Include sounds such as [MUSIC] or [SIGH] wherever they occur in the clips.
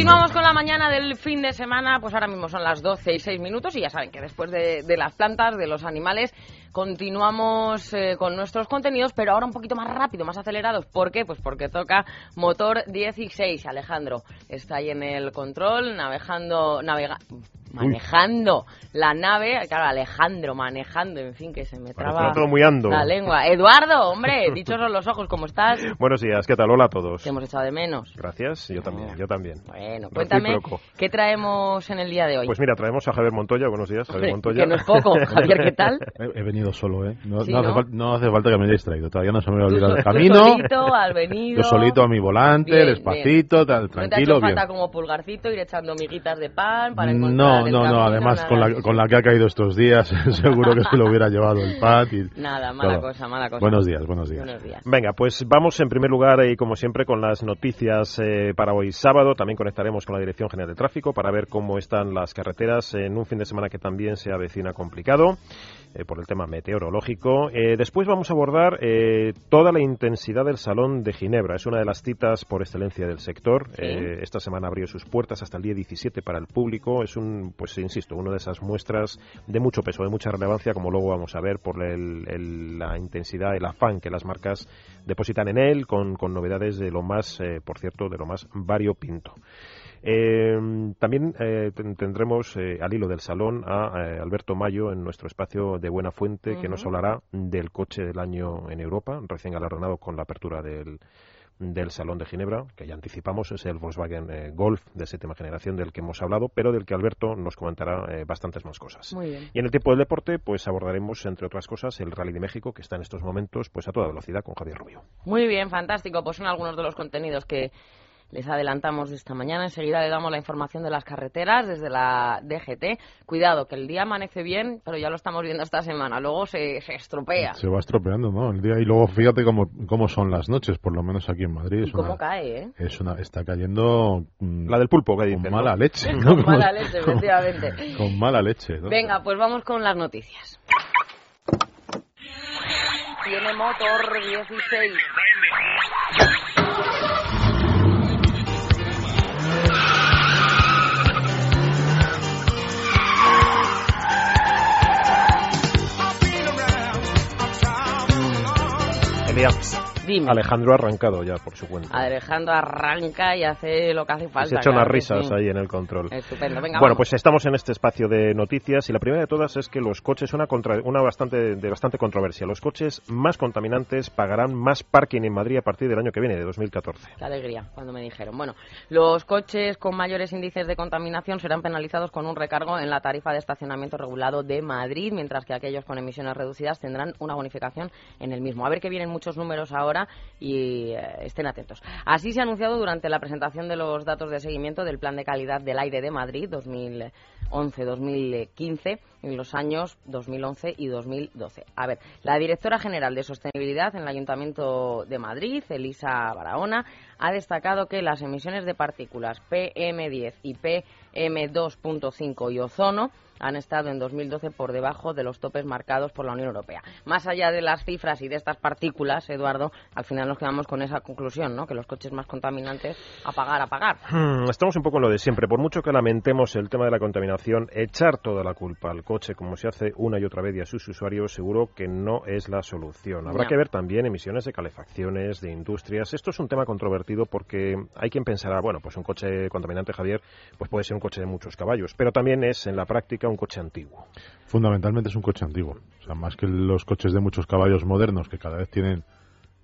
Continuamos con la mañana del fin de semana, pues ahora mismo son las 12 y 6 minutos y ya saben que después de, las plantas, de los animales, continuamos eh, con nuestros contenidos, pero ahora un poquito más rápido, más acelerados. ¿Por qué? Pues porque toca motor 16. Alejandro está ahí en el control, navegando, navega, manejando la nave. Claro, Alejandro manejando, en fin, que se me traba todo muy ando. la lengua. Eduardo, hombre, [LAUGHS] dichos son los ojos, ¿cómo estás? Buenos días, ¿qué tal? Hola a todos. Te hemos echado de menos. Gracias, yo también, yo también. Bueno, cuéntame, Recíproco. ¿qué traemos en el día de hoy? Pues mira, traemos a Javier Montoya. Buenos días, Javier Hombre, Montoya. que no es poco. [LAUGHS] Javier, ¿qué tal? He, he venido solo, ¿eh? No, Sí, no hace ¿no? no hace falta que me hayáis traído. Todavía no se me va a [LAUGHS] Tú olvidar so- el camino. solito, al venido. Yo solito a mi volante, Bien, despacito, tal, ¿No te ha tranquilo, hecho bien. falta como pulgarcito ir echando miguitas de pan para encontrar No, no, no. Además, con la, con la que ha caído estos días, [LAUGHS] seguro que se lo hubiera llevado el pad. Y Nada, mala todo. cosa, mala cosa. Buenos días, buenos días. Buenos días. Venga, pues vamos en primer lugar y como siempre con las noticias eh, para hoy sábado. También conectaremos con la Dirección General de Tráfico para ver cómo están las carreteras en un fin de semana que también se avecina complicado eh, por el tema meteorológico. Eh, después vamos a abordar eh, toda la intensidad del Salón de Ginebra. Es una de las citas por excelencia del sector. Sí. Eh, esta semana abrió sus puertas hasta el día 17 para el público. Es un, pues insisto, una de esas muestras de mucho peso, de mucha relevancia, como luego vamos a ver por el- el- la intensidad, el afán que las marcas depositan en él, con, con novedades de lo más, eh, por cierto, de lo más variopinto. Eh, también eh, ten- tendremos eh, al hilo del salón a eh, Alberto Mayo en nuestro espacio de Buena Fuente, que nos hablará del coche del año en Europa, recién galardonado con la apertura del, del Salón de Ginebra, que ya anticipamos, es el Volkswagen eh, Golf de séptima generación del que hemos hablado, pero del que Alberto nos comentará eh, bastantes más cosas. Muy bien. Y en el tiempo del deporte, pues abordaremos, entre otras cosas, el Rally de México, que está en estos momentos pues a toda velocidad con Javier Rubio. Muy bien, fantástico. Pues son algunos de los contenidos que les adelantamos esta mañana. Enseguida le damos la información de las carreteras desde la DGT. Cuidado, que el día amanece bien, pero ya lo estamos viendo esta semana. Luego se, se estropea. Se va estropeando, ¿no? El día y luego fíjate cómo, cómo son las noches, por lo menos aquí en Madrid. ¿Y Es cómo una, cae, eh? es una, está cayendo mm, La del pulpo, que con dicen. mala ¿no? leche. [LAUGHS] ¿no? Con mala leche, efectivamente. [LAUGHS] Con mala leche. ¿no? Venga, pues vamos con las noticias. Tiene motor 16. Verso Dime. Alejandro ha arrancado ya por su cuenta. Alejandro arranca y hace lo que hace falta. Se echa unas claro que risas sí. ahí en el control. Estupendo, venga, Bueno, vamos. pues estamos en este espacio de noticias y la primera de todas es que los coches, una, contra- una bastante, de bastante controversia, los coches más contaminantes pagarán más parking en Madrid a partir del año que viene, de 2014. Qué alegría cuando me dijeron. Bueno, los coches con mayores índices de contaminación serán penalizados con un recargo en la tarifa de estacionamiento regulado de Madrid, mientras que aquellos con emisiones reducidas tendrán una bonificación en el mismo. A ver que vienen muchos números ahora y eh, estén atentos. Así se ha anunciado durante la presentación de los datos de seguimiento del Plan de Calidad del Aire de Madrid 2011-2015 en los años 2011 y 2012. A ver, la directora general de Sostenibilidad en el Ayuntamiento de Madrid, Elisa Barahona, ha destacado que las emisiones de partículas PM10 y PM2.5 y ozono han estado en 2012 por debajo de los topes marcados por la Unión Europea. Más allá de las cifras y de estas partículas, Eduardo, al final nos quedamos con esa conclusión, ¿no? Que los coches más contaminantes a pagar, a pagar. Hmm, Estamos un poco en lo de siempre. Por mucho que lamentemos el tema de la contaminación, echar toda la culpa al coche, como se hace una y otra vez y a sus usuarios, seguro que no es la solución. Habrá No. que ver también emisiones de calefacciones, de industrias. Esto es un tema controvertido porque hay quien pensará, bueno, pues un coche contaminante, Javier, pues puede ser un coche de muchos caballos, pero también es en la práctica un coche antiguo. Fundamentalmente es un coche antiguo. O sea, más que los coches de muchos caballos modernos que cada vez tienen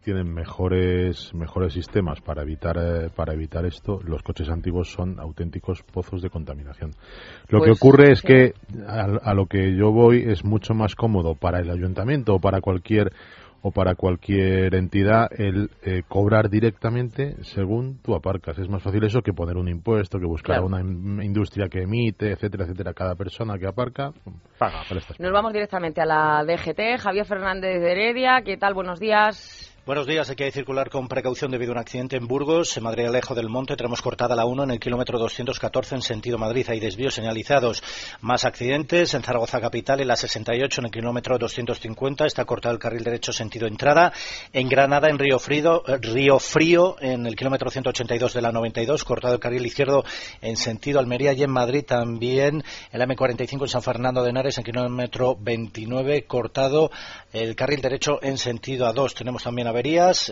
tienen mejores mejores sistemas para evitar eh, para evitar esto, los coches antiguos son auténticos pozos de contaminación. Lo que Pues, ocurre es sí. que a, a lo que yo voy es mucho más cómodo para el ayuntamiento o para cualquier o para cualquier entidad el eh, cobrar directamente según tú aparcas. Es más fácil eso que poner un impuesto, que buscar una industria que emite, etcétera, etcétera. Cada persona que aparca paga. Nos vamos directamente a la DGT. Javier Fernández de Heredia, ¿qué tal? Buenos días. Buenos días. Hay que circular con precaución debido a un accidente en Burgos, en Madrid Alejo del Monte. Tenemos cortada la 1 en el kilómetro 214 en sentido Madrid. Hay desvíos señalizados. Más accidentes en Zaragoza Capital, en la 68 en el kilómetro 250. Está cortado el carril derecho sentido entrada. En Granada, en Río Frío, eh, Río Frío en el kilómetro 182 de la 92. Cortado el carril izquierdo en sentido Almería. Y en Madrid también en la M45 en San Fernando de Henares, en kilómetro 29. Cortado el carril derecho en sentido A2. Tenemos también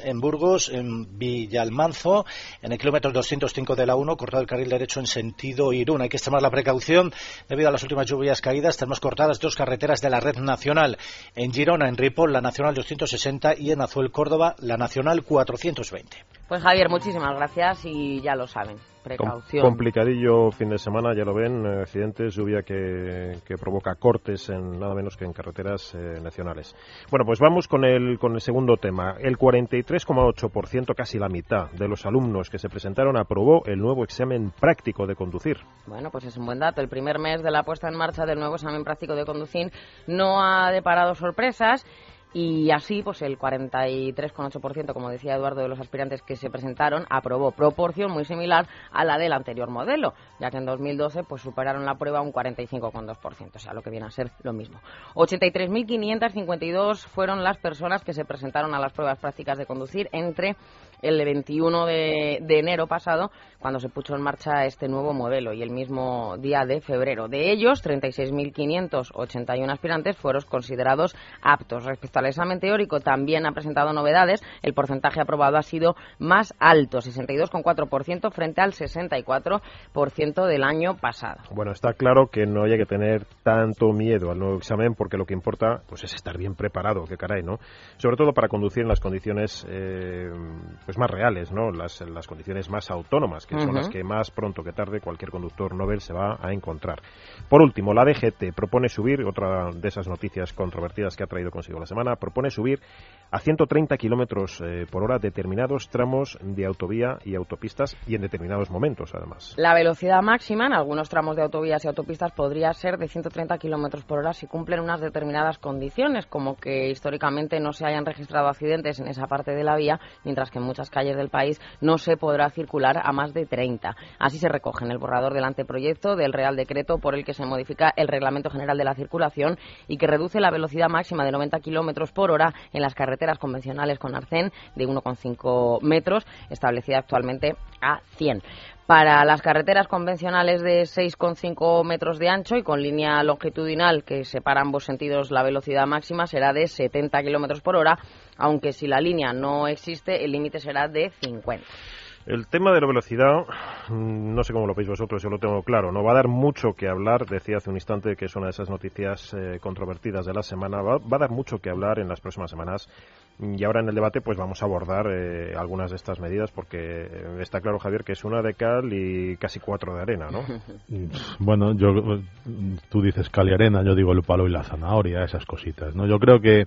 en Burgos, en Villalmanzo, en el kilómetro 205 de la 1, cortado el carril derecho en sentido Irún. Hay que extremar la precaución debido a las últimas lluvias caídas. Tenemos cortadas dos carreteras de la red nacional. En Girona, en Ripoll, la nacional 260 y en Azuel, Córdoba, la nacional 420. Pues Javier, muchísimas gracias y ya lo saben. Precaución. complicadillo fin de semana, ya lo ven, eh, accidentes, lluvia que, provoca cortes en nada menos que en carreteras eh, nacionales. Bueno, pues vamos con el, con el segundo tema. El 43,8%, casi la mitad de los alumnos que se presentaron aprobó el nuevo examen práctico de conducir. Bueno, pues es un buen dato. El primer mes de la puesta en marcha del nuevo examen práctico de conducir no ha deparado sorpresas y así pues el 43,8%, como decía Eduardo, de los aspirantes que se presentaron aprobó proporción muy similar a la del anterior modelo, ya que en 2012 pues superaron la prueba un 45,2%, o sea, lo que viene a ser lo mismo. 83.552 fueron las personas que se presentaron a las pruebas prácticas de conducir entre el 21 de, enero pasado, cuando se puso en marcha este nuevo modelo, y el mismo día de febrero. De ellos, 36.581 aspirantes fueron considerados aptos. Respecto al examen teórico, también ha presentado novedades. El porcentaje aprobado ha sido más alto, 62,4% frente al 64% del año pasado. Bueno, está claro que no hay que tener tanto miedo al nuevo examen, porque lo que importa pues es estar bien preparado, que caray, ¿no? Sobre todo para conducir en las condiciones eh, pues más reales, ¿no? Las, las condiciones más autónomas, que son las que más pronto que tarde cualquier conductor Nobel se va a encontrar. Por último, la DGT propone subir, otra de esas noticias controvertidas que ha traído consigo la semana, propone subir a 130 kilómetros eh, por hora determinados tramos de autovía y autopistas y en determinados momentos, además. La velocidad máxima en algunos tramos de autovías y autopistas podría ser de 130 kilómetros por hora si cumplen unas determinadas condiciones, como que históricamente no se hayan registrado accidentes en esa parte de la vía, mientras que en muchas calles del país no se podrá circular a más de 30. Así se recoge en el borrador del anteproyecto del Real Decreto por el que se modifica el Reglamento General de la Circulación y que reduce la velocidad máxima de 90 kilómetros por hora en las carreteras convencionales con arcén de 1,5 metros, establecida actualmente a 100 para las carreteras convencionales de 6,5 metros de ancho y con línea longitudinal que separa ambos sentidos la velocidad máxima será de 70 kilómetros por hora, aunque si la línea no existe el límite será de 50. El tema de la velocidad, mm, no sé cómo lo veis vosotros, yo lo tengo claro. No va a dar mucho que hablar, decía hace un instante que es una de esas noticias eh, controvertidas de la semana. Va, a dar mucho que hablar en las próximas semanas. Y ahora en el debate, pues vamos a abordar eh, algunas de estas medidas, porque eh, está claro, Javier, que es una de cal y casi cuatro de arena, ¿no? [LAUGHS] bueno, yo, tú dices cal y arena, yo digo el palo y la zanahoria, esas cositas, ¿no? Yo creo que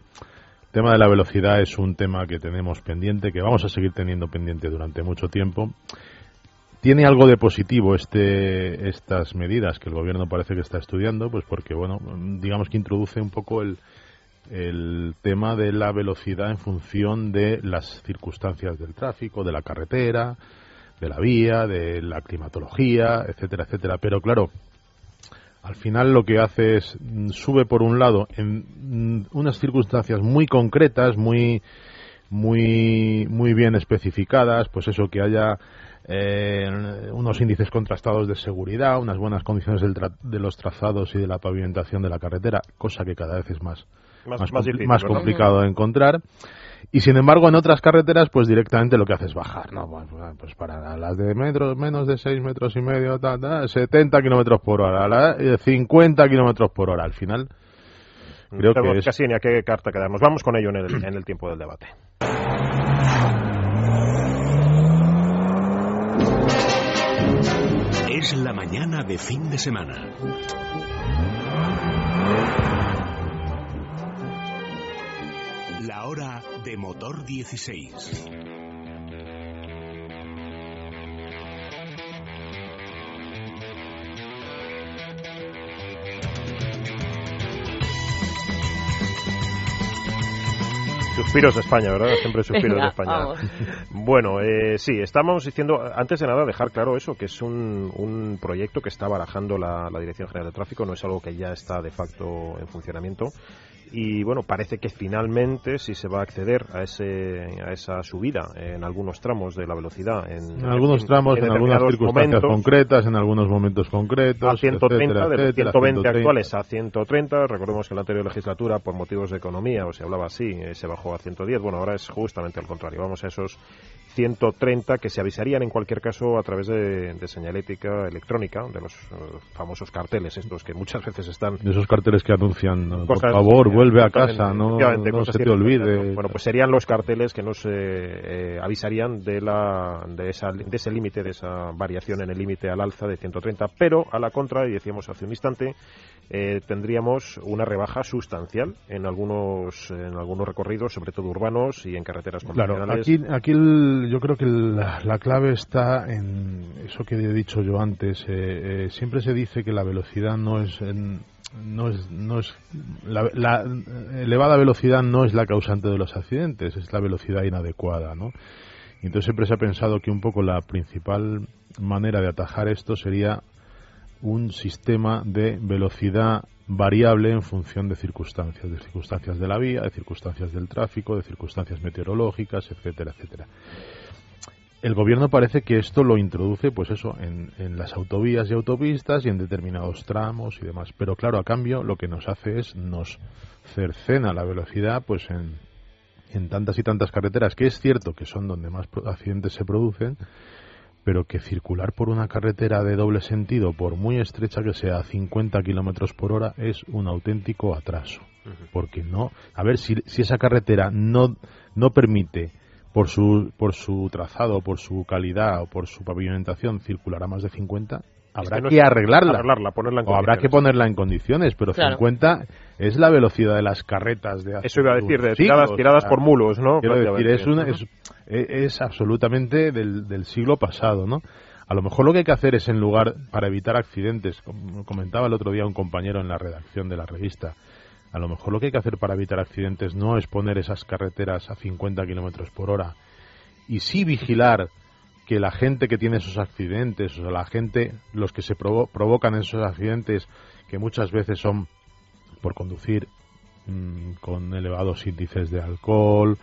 el tema de la velocidad es un tema que tenemos pendiente, que vamos a seguir teniendo pendiente durante mucho tiempo. Tiene algo de positivo este, estas medidas que el gobierno parece que está estudiando, pues porque, bueno, digamos que introduce un poco el, el tema de la velocidad en función de las circunstancias del tráfico, de la carretera, de la vía, de la climatología, etcétera, etcétera. Pero claro, al final lo que hace es mm, sube por un lado en mm, unas circunstancias muy concretas, muy muy muy bien especificadas, pues eso que haya eh, unos índices contrastados de seguridad, unas buenas condiciones de los trazados y de la pavimentación de la carretera, cosa que cada vez es más más, complicado de encontrar. Y sin embargo, en otras carreteras, pues directamente lo que hace es bajar, ¿no? Pues, para las de metros, menos de 6 metros y medio, 70 kilómetros por hora, la, 50 eh, kilómetros por hora. Al final, creo que es... casi ni a qué carta quedamos. Vamos con ello en el, en el tiempo del debate. Es la mañana de fin de semana. La hora de motor 16. Suspiros de España, ¿verdad? Siempre suspiros Venga, de España. vamos. [LAUGHS] Bueno, eh, sí, estamos diciendo, antes de nada, dejar claro eso, que es un, un proyecto que está barajando la, la Dirección General de Tráfico, no es algo que ya está de facto en funcionamiento. Y bueno, parece que finalmente sí se va a acceder a, ese, a esa subida en algunos tramos de la velocidad. En, En algunos tramos, en, algunas circunstancias momentos. concretas, en algunos momentos concretos. a 130, etcétera, de los etcétera, 120 130. actuales a 130. Recordemos que en la anterior legislatura, por motivos de economía, o se hablaba así, eh, se bajó a 110. Bueno, ahora es justamente al contrario. Vamos a esos 130 que se avisarían en cualquier caso a través de, de señalética electrónica, de los eh, famosos carteles estos que muchas veces están. De esos carteles que anuncian, por favor, vuelve a casa, no, se te olvide. Bueno, pues serían los carteles que nos eh, eh, avisarían de, la, de, esa, de ese límite, de esa variación en el límite al alza de 130, pero a la contra, y decíamos hace un instante, eh, tendríamos una rebaja sustancial en algunos, en algunos recorridos, sobre todo urbanos y en carreteras Claro, convencionales. aquí, aquí el- yo creo que la, la clave está en eso que he dicho yo antes. eh, eh, siempre se dice que la velocidad no es, en- no es, no es la, la elevada velocidad no es la causante de los accidentes, es la velocidad inadecuada, ¿no? Y entonces siempre se ha pensado que un poco la principal manera de atajar esto sería un sistema de velocidad variable en función de circunstancias, de circunstancias de la vía, de circunstancias del tráfico, de circunstancias meteorológicas, etcétera, etcétera. El gobierno parece que esto lo introduce, pues eso, en, en las autovías y autopistas y en determinados tramos y demás. Pero claro, a cambio, lo que nos hace es nos cercena la velocidad, pues en, en tantas y tantas carreteras, que es cierto que son donde más accidentes se producen, pero que circular por una carretera de doble sentido, por muy estrecha que sea, a 50 kilómetros por hora, es un auténtico atraso. Porque no, a ver, si, si esa carretera no, no permite, por su, por su trazado, por su calidad o por su pavimentación, circular a más de 50, habrá que no que, es- arreglarla. arreglarla, ponerla en o habrá que ponerla en condiciones, pero Claro. 50 es la velocidad de las carretas de hace Eso iba a decir, de tiradas, siglos, tiradas o sea, por mulos, ¿no? Quiero decir, Prácticamente. es, una, es, e- es absolutamente del, del siglo pasado, ¿no? A lo mejor lo que hay que hacer es, en lugar, para evitar accidentes, como comentaba el otro día un compañero en la redacción de la revista, a lo mejor lo que hay que hacer para evitar accidentes no es poner esas carreteras a 50 kilómetros por hora y sí vigilar que la gente que tiene esos accidentes, o sea, la gente, los que se provo- provocan esos accidentes, que muchas veces son por conducir mm, con elevados índices de alcohol,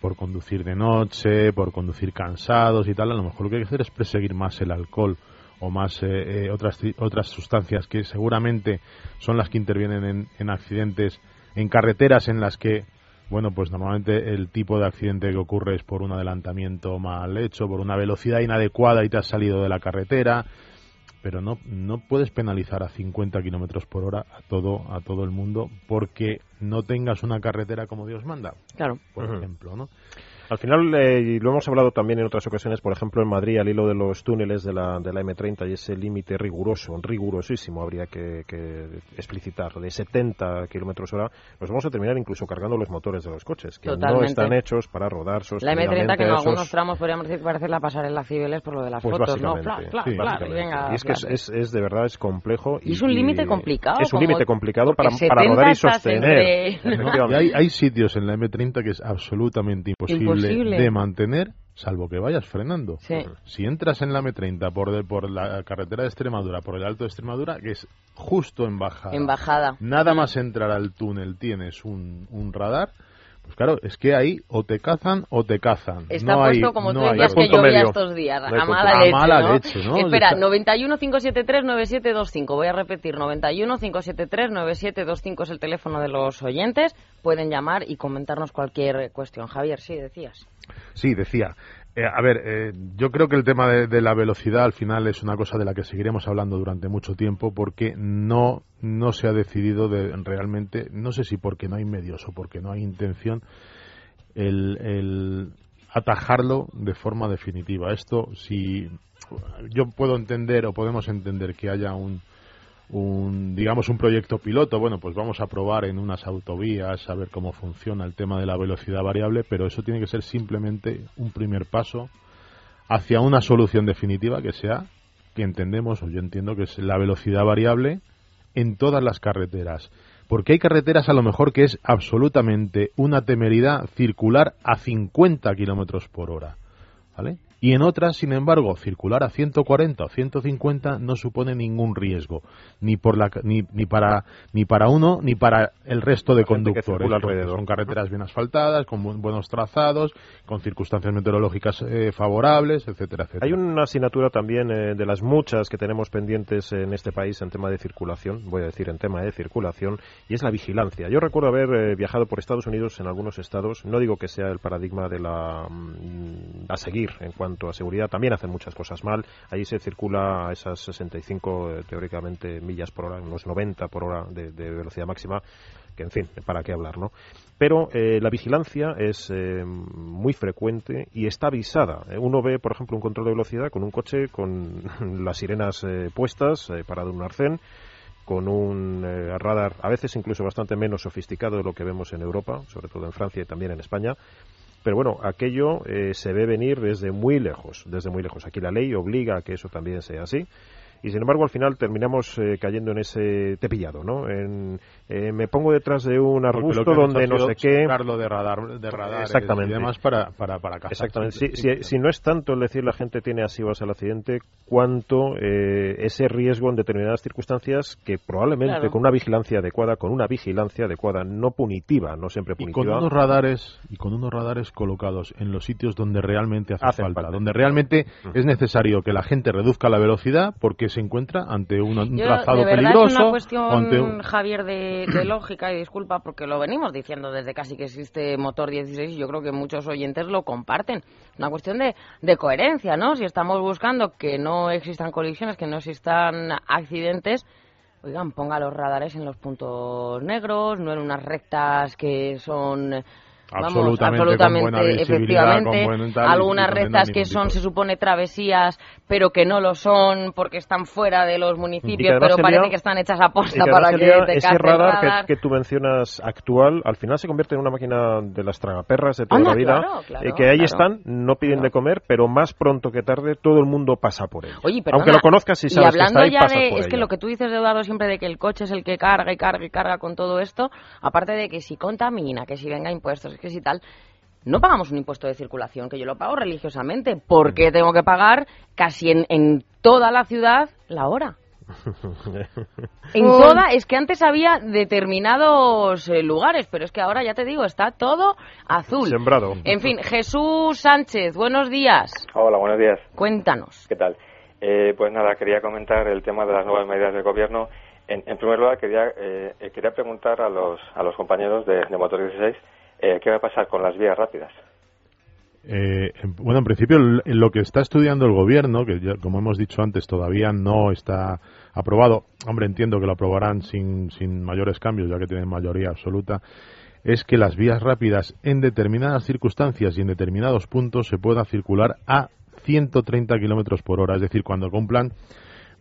por conducir de noche, por conducir cansados y tal, a lo mejor lo que hay que hacer es perseguir más el alcohol o más eh, eh, otras, otras sustancias que seguramente son las que intervienen en, en accidentes en carreteras en las que bueno, pues normalmente el tipo de accidente que ocurre es por un adelantamiento mal hecho, por una velocidad inadecuada y te has salido de la carretera, pero no, no puedes penalizar a 50 kilómetros por hora a todo, a todo el mundo porque no tengas una carretera como Dios manda, Claro. por ejemplo, ¿no? Al final, eh, y lo hemos hablado también en otras ocasiones, por ejemplo, en Madrid, al hilo de los túneles de la, de la M30 y ese límite riguroso, rigurosísimo, habría que, que explicitar, de 70 kilómetros hora, nos vamos a terminar incluso cargando los motores de los coches, que no están hechos para rodar La sostenidamente M30 que en esos- algunos tramos podríamos decir que parece la pasarela Cibeles por lo de las Pues fotos, ¿no? Fla, fla, sí, fla, y básicamente. venga, Y es que es, fla. es- es de verdad es complejo. Y es un límite complicado, Es un límite complicado para, porque para 70 rodar y sostener. entre- ¿no? Y hay sitios en la M30 que es absolutamente imposible, Imposible. de mantener, salvo que vayas frenando. Sí. Si entras en la M30 por, de- por la carretera de Extremadura, por el Alto de Extremadura, que es justo en bajada, En bajada. nada más entrar al túnel tienes un, un radar, pues claro, es que ahí o te cazan o te cazan. Está no puesto hay, como no tú decías que llovía medio. estos días, No hay a mala leche, A mala leche, ¿no? Espera, Está- 91 573 9725. Voy a repetir, 91 573 9725 es el teléfono de los oyentes. Pueden llamar y comentarnos cualquier cuestión. Javier, sí, decías. Sí, decía. Eh, a ver, eh, yo creo que el tema de, la velocidad al final es una cosa de la que seguiremos hablando durante mucho tiempo porque no, no se ha decidido de, realmente, no sé si porque no hay medios o porque no hay intención, el, el atajarlo de forma definitiva. Esto, si yo puedo entender o podemos entender que haya un, un digamos un proyecto piloto bueno pues vamos a probar en unas autovías a ver cómo funciona el tema de la velocidad variable pero eso tiene que ser simplemente un primer paso hacia una solución definitiva que sea que entendemos o yo entiendo que es la velocidad variable en todas las carreteras porque hay carreteras a lo mejor que es absolutamente una temeridad circular a 50 kilómetros por hora ¿vale? Y en otras, sin embargo, circular a 140 o 150 no supone ningún riesgo, ni por la ni, ni para ni para uno ni para el resto de conductores. Son carreteras bien asfaltadas, con buenos trazados, con circunstancias meteorológicas eh, favorables, etcétera, etcétera. Hay una asignatura también eh, de las muchas que tenemos pendientes en este país en tema de circulación, voy a decir en tema de circulación, y es la vigilancia. Yo recuerdo haber eh, viajado por Estados Unidos en algunos estados, no digo que sea el paradigma de la mm, a seguir en cuanto cuanto a seguridad, también hacen muchas cosas mal. Ahí se circula a esas 65, eh, teóricamente, millas por hora, en los 90 por hora de, velocidad máxima, que en fin, para qué hablar, ¿no? Pero eh, la vigilancia es eh, muy frecuente y está avisada. Uno ve, por ejemplo, un control de velocidad con un coche con [LAUGHS] las sirenas puestas, parado en un arcén, con un radar a veces incluso bastante menos sofisticado de lo que vemos en Europa, sobre todo en Francia y también en España, pero bueno, aquello eh, se ve venir desde muy lejos, desde muy lejos. Aquí la ley obliga a que eso también sea así y sin embargo al final terminamos eh, cayendo en ese tepillado, ¿no? En, eh, me pongo detrás de un arbusto donde no sé qué. de radar, de radar Exactamente. y demás para, para, para Exactamente. Si, si, si, no es tanto el decir la gente tiene así vas al accidente, cuanto eh, ese riesgo en determinadas circunstancias que probablemente con una vigilancia adecuada, con una vigilancia adecuada, no punitiva, no siempre punitiva. Y con unos radares, y con unos radares colocados en los sitios donde realmente hace, falta, donde realmente es necesario que la gente reduzca la velocidad porque se encuentra ante un, trazado peligroso. Es una cuestión, Javier, de, lógica y disculpa porque lo venimos diciendo desde casi que existe motor 16 y yo creo que muchos oyentes lo comparten. Una cuestión de, de coherencia, ¿no? Si estamos buscando que no existan colisiones, que no existan accidentes, oigan, ponga los radares en los puntos negros, no en unas rectas que son absolutamente, efectivamente. algunas rectas que son, se supone, travesías, pero que no lo son porque están fuera de los municipios, pero parece que están hechas a posta para que te Ese radar, Que, tú mencionas actual, al final se convierte en una máquina de las tragaperras de toda la vida, eh, que ahí están, no piden de comer, pero más pronto que tarde todo el mundo pasa por él. Aunque lo conozcas y sabes que está ahí, ya de, Es que lo que tú dices, Eduardo, siempre de que el coche es el que carga y carga y carga con todo esto, aparte de que si contamina, que si venga impuestos, que si tal, no pagamos un impuesto de circulación, que yo lo pago religiosamente. porque tengo que pagar casi en, en toda la ciudad la hora? [LAUGHS] en toda, es que antes había determinados eh, lugares, pero es que ahora ya te digo, está todo azul. Sembrado. En fin, Jesús Sánchez, buenos días. Hola, buenos días. Cuéntanos. ¿Qué tal? Eh, pues nada, quería comentar el tema de las nuevas medidas del gobierno. En, primer lugar, quería, eh, quería preguntar a los, a los compañeros de, de Motor 16 eh, ¿qué va a pasar con las vías rápidas? Eh, bueno, en principio lo que está estudiando el gobierno, que como hemos dicho antes todavía no está aprobado, hombre entiendo que lo aprobarán sin, sin mayores cambios ya que tienen mayoría absoluta, es que las vías rápidas en determinadas circunstancias y en determinados puntos se pueda circular a 130 kilómetros por hora, es decir, cuando cumplan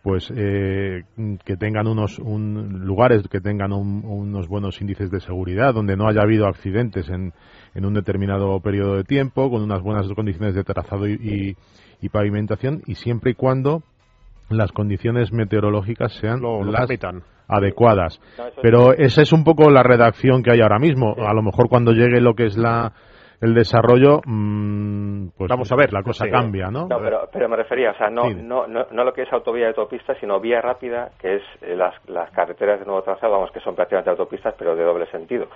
pues eh, que tengan unos lugares que tengan unos buenos índices de seguridad donde no haya habido accidentes en, en, un determinado periodo de tiempo con unas buenas condiciones de trazado y, pavimentación y siempre y cuando las condiciones meteorológicas sean las adecuadas. Pero esa es un poco la redacción que hay ahora mismo. A lo mejor cuando llegue lo que es la el desarrollo, mm, pues vamos a ver, la cosa cambia, ¿no? No, pero, pero me refería, o sea, no, no, no, no, lo que es autovía de autopista, sino vía rápida, que es eh, las, las carreteras de nuevo trazado, vamos, que son prácticamente autopistas, pero de doble sentido.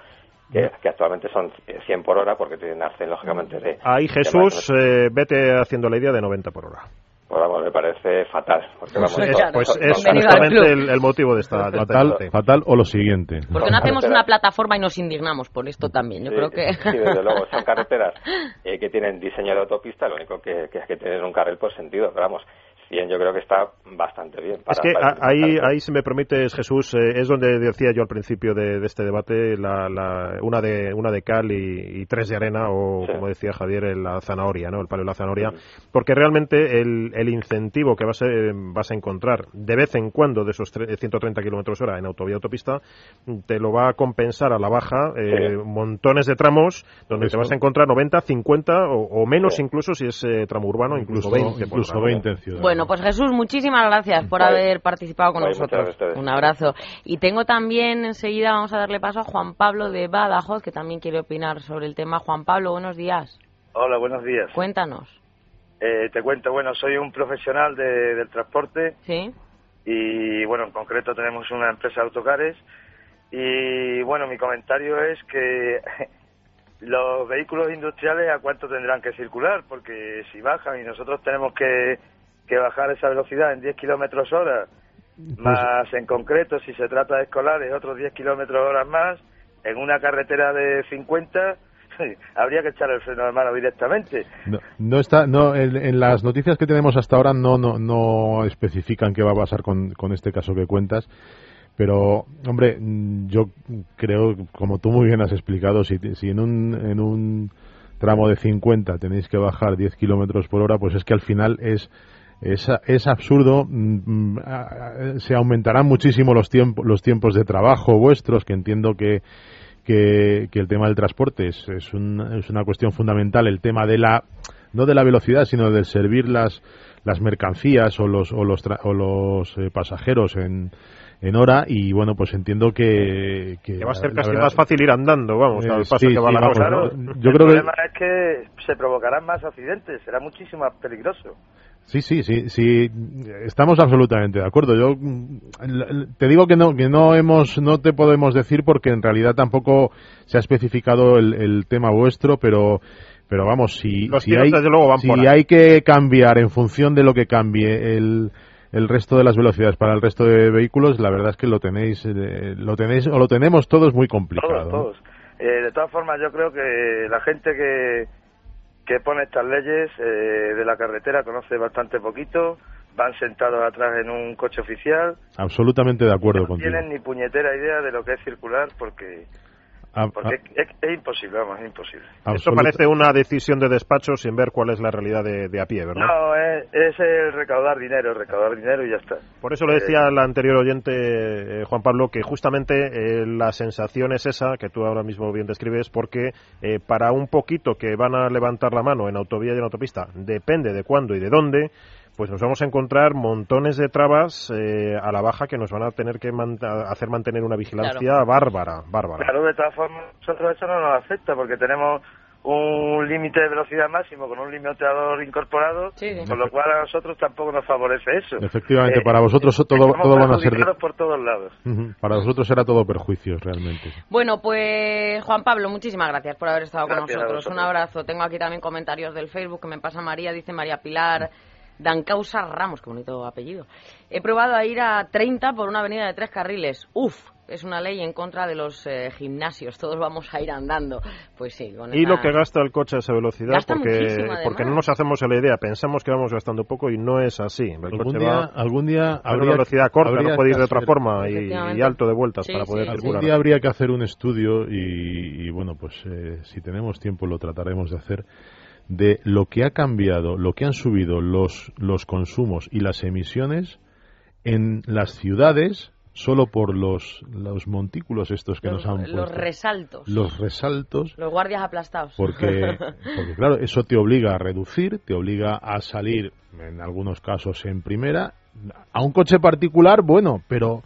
Que, actualmente son 100 por hora porque tienen arcén, lógicamente, de... Ahí, Jesús, eh, vete haciendo la idea de 90 por hora. Pues me parece fatal. Porque, vamos, pues, es justamente el, motivo de esta fatal, fatal o lo siguiente. Porque no hacemos una plataforma y nos indignamos por esto también. Yo creo que. Sí, desde [LAUGHS] luego, son carreteras eh, que tienen diseño de autopista, lo único que, que es que tienen un carril por sentido. Pero vamos, 100 yo creo que está bastante bien. es que ahí, ahí, si me permites, Jesús, eh, es donde decía yo al principio de, este debate, la, la, una, de, una de cal y, tres de arena, o como decía Javier, la zanahoria, ¿no? el palo de la zanahoria, porque realmente el, el, incentivo que vas a, vas a encontrar de vez en cuando de esos 130 kilómetros hora en autovía autopista, te lo va a compensar a la baja eh, montones de tramos donde te vas a encontrar 90, 50 o, menos incluso si es eh, tramo urbano, incluso, 20. Incluso 20 en ciudad. Bueno, pues Jesús, muchísimas gracias por haber participado con nosotros. Un abrazo. Y tengo también enseguida, vamos a darle paso a Juan Pablo de Badajoz, que también quiere opinar sobre el tema. Juan Pablo, buenos días. Hola, buenos días. Cuéntanos. Eh, te cuento, bueno, soy un profesional del transporte. Sí. Y bueno, en concreto tenemos una empresa de autocares. Y bueno, mi comentario es que [LAUGHS] los vehículos industriales a cuánto tendrán que circular, porque si bajan y nosotros tenemos que que bajar esa velocidad en 10 kilómetros hora, más en concreto, si se trata de escolares, otros 10 kilómetros hora más, en una carretera de 50, [LAUGHS] habría que echar el freno de mano directamente. No, está, no, en, las noticias que tenemos hasta ahora no, no, no especifican qué va a pasar con, con este caso que cuentas. Pero, hombre, yo creo, como tú muy bien has explicado, si, si en un, en un tramo de 50 tenéis que bajar 10 kilómetros por hora, pues es que al final es es, es absurdo. Mm, mm, se aumentarán muchísimo los, tiempos los tiempos de trabajo vuestros, que entiendo que, que, el tema del transporte es, es, una cuestión fundamental. El tema de la, no de la velocidad, sino de servir las, las mercancías o los, o los, o los eh, pasajeros en, en hora y bueno pues entiendo que, que, va a ser casi más fácil ir andando vamos al eh, paso que va la cosa yo el problema es que se provocarán más accidentes será muchísimo más peligroso Sí, sí, sí, sí, estamos absolutamente de acuerdo. Yo mm, te digo que no, que no hemos, no te podemos decir porque en realidad tampoco se ha especificado el, tema vuestro, pero, pero vamos, si, si, hay, si hay que cambiar en función de lo que cambie el, el resto de las velocidades para el resto de vehículos, la verdad es que lo tenéis, eh, lo tenéis o lo tenemos todos muy complicado. Todos, todos. Eh, de todas formas, yo creo que la gente que que pone estas leyes eh, de la carretera conoce bastante poquito, van sentados atrás en un coche oficial. Absolutamente de acuerdo no tienen ni puñetera idea de lo que es circular porque porque es, imposible, vamos, es imposible. Esto parece una decisión de despacho sin ver cuál es la realidad de, a pie, ¿verdad? No, es, el recaudar dinero, recaudar dinero y ya está. Por eso le decía al anterior oyente, eh, Juan Pablo, que justamente eh, la sensación es esa, que tú ahora mismo bien describes, porque eh, para un poquito que van a levantar la mano en autovía y en autopista, depende de cuándo y de dónde, pues nos vamos a encontrar montones de trabas eh, a la baja que nos van a tener que hacer mantener una vigilancia bárbara, bárbara. Claro, de todas formas, nosotros eso no nos afecta porque tenemos un límite de velocidad máximo con un limitador incorporado, con lo cual a nosotros tampoco nos favorece eso. Efectivamente, para vosotros todo, todo van a ser... por todos lados. Para vosotros será todo perjuicios, realmente. Bueno, pues Juan Pablo, muchísimas gracias por haber estado con nosotros. Un abrazo. Tengo aquí también comentarios del Facebook que me pasa María, dice María Pilar. Dancausa Ramos, qué bonito apellido. He probado a ir a 30 por una avenida de tres carriles. Uf, es una ley en contra de los eh, gimnasios, todos vamos a ir andando. Pues sí, Y lo que gasta el coche a esa velocidad, porque, porque no nos hacemos la idea, pensamos que vamos gastando poco y no es así. El algún coche día, va algún día a una velocidad corta, no puede ir de otra forma y, alto de vueltas para poder circular. Algún día habría que hacer un estudio y, bueno, pues eh, si tenemos tiempo lo trataremos de hacer de lo que ha cambiado, lo que han subido los, los consumos y las emisiones en las ciudades solo por los, los montículos estos que nos han puesto. Los resaltos. Los resaltos. Los guardias aplastados. Porque, [LAUGHS] porque, claro, eso te obliga a reducir, te obliga a salir, en algunos casos, en primera. A un coche particular, bueno, pero